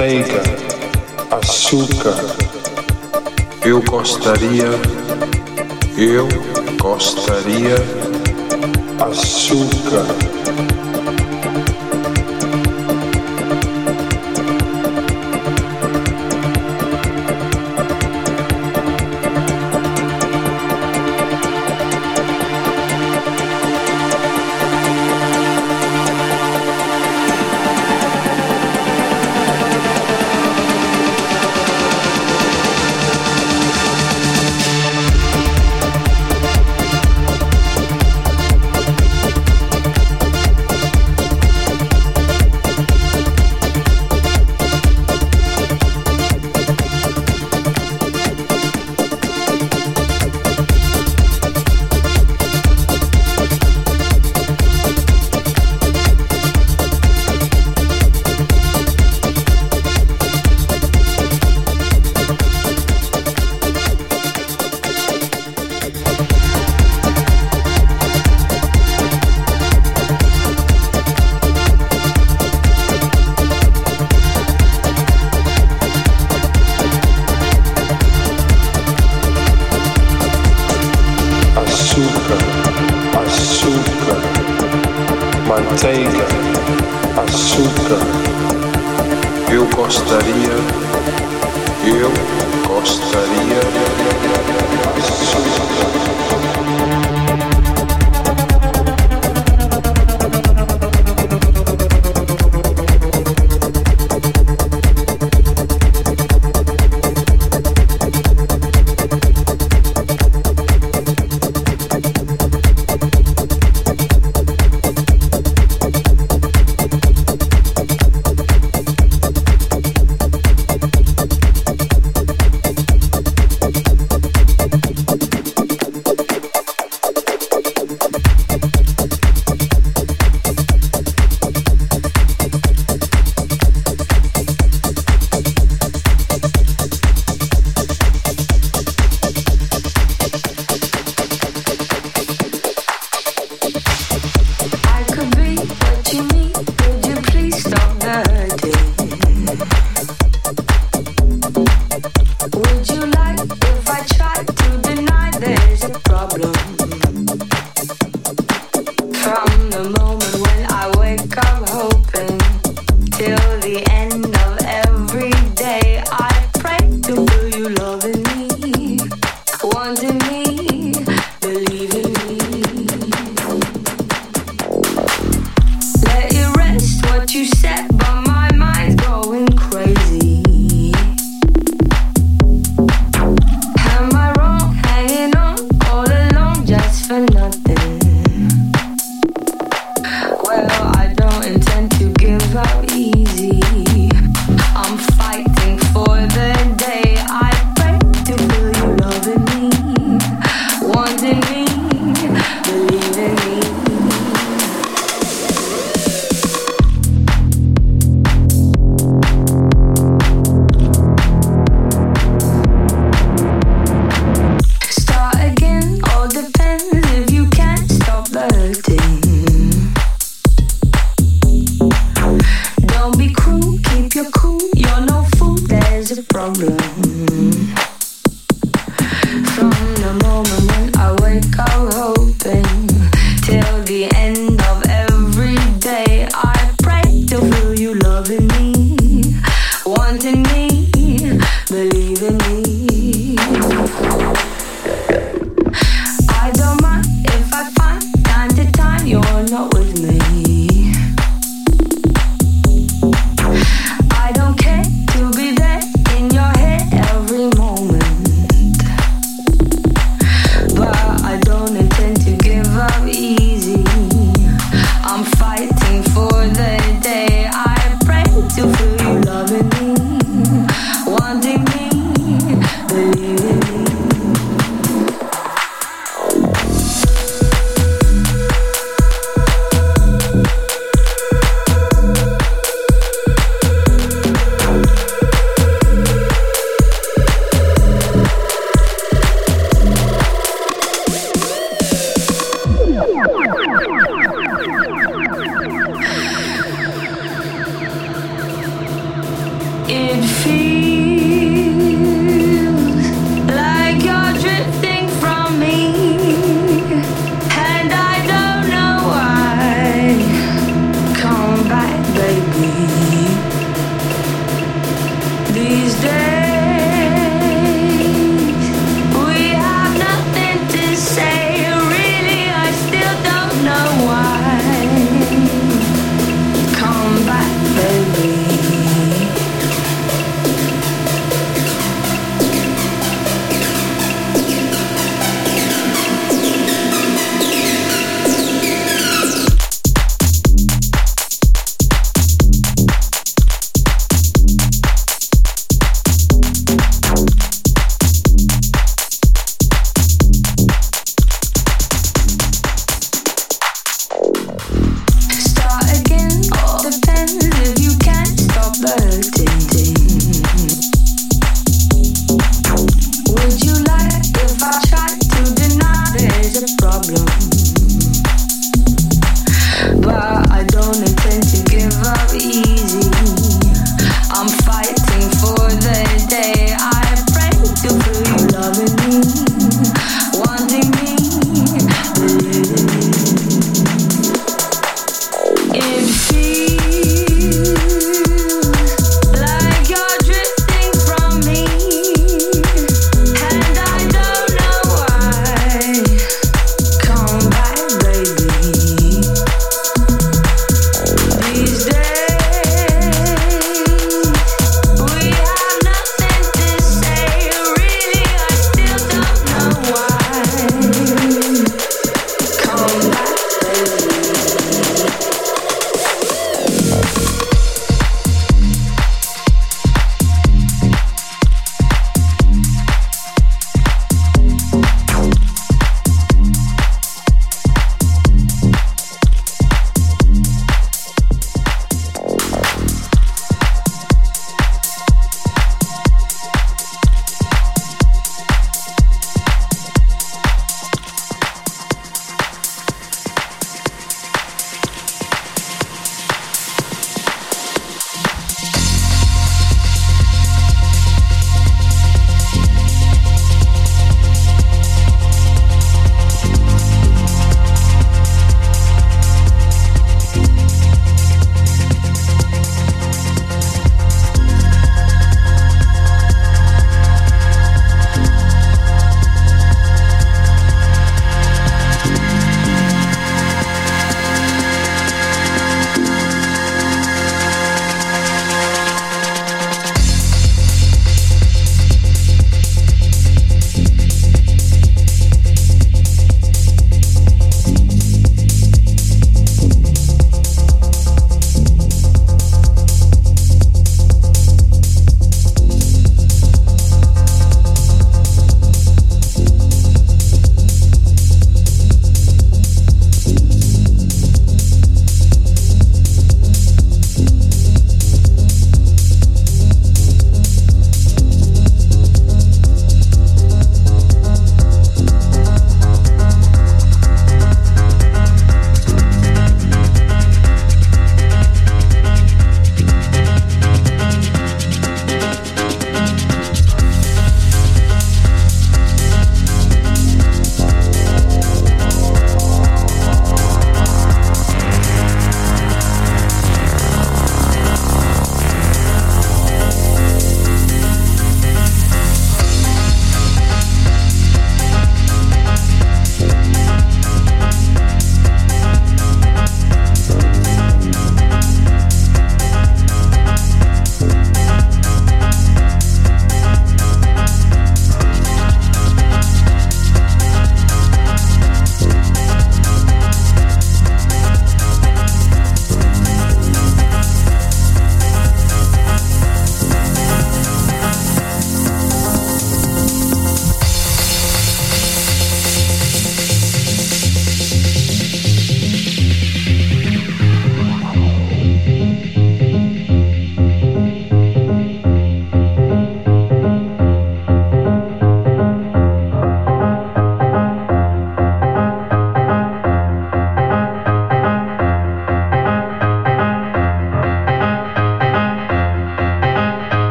manteiga,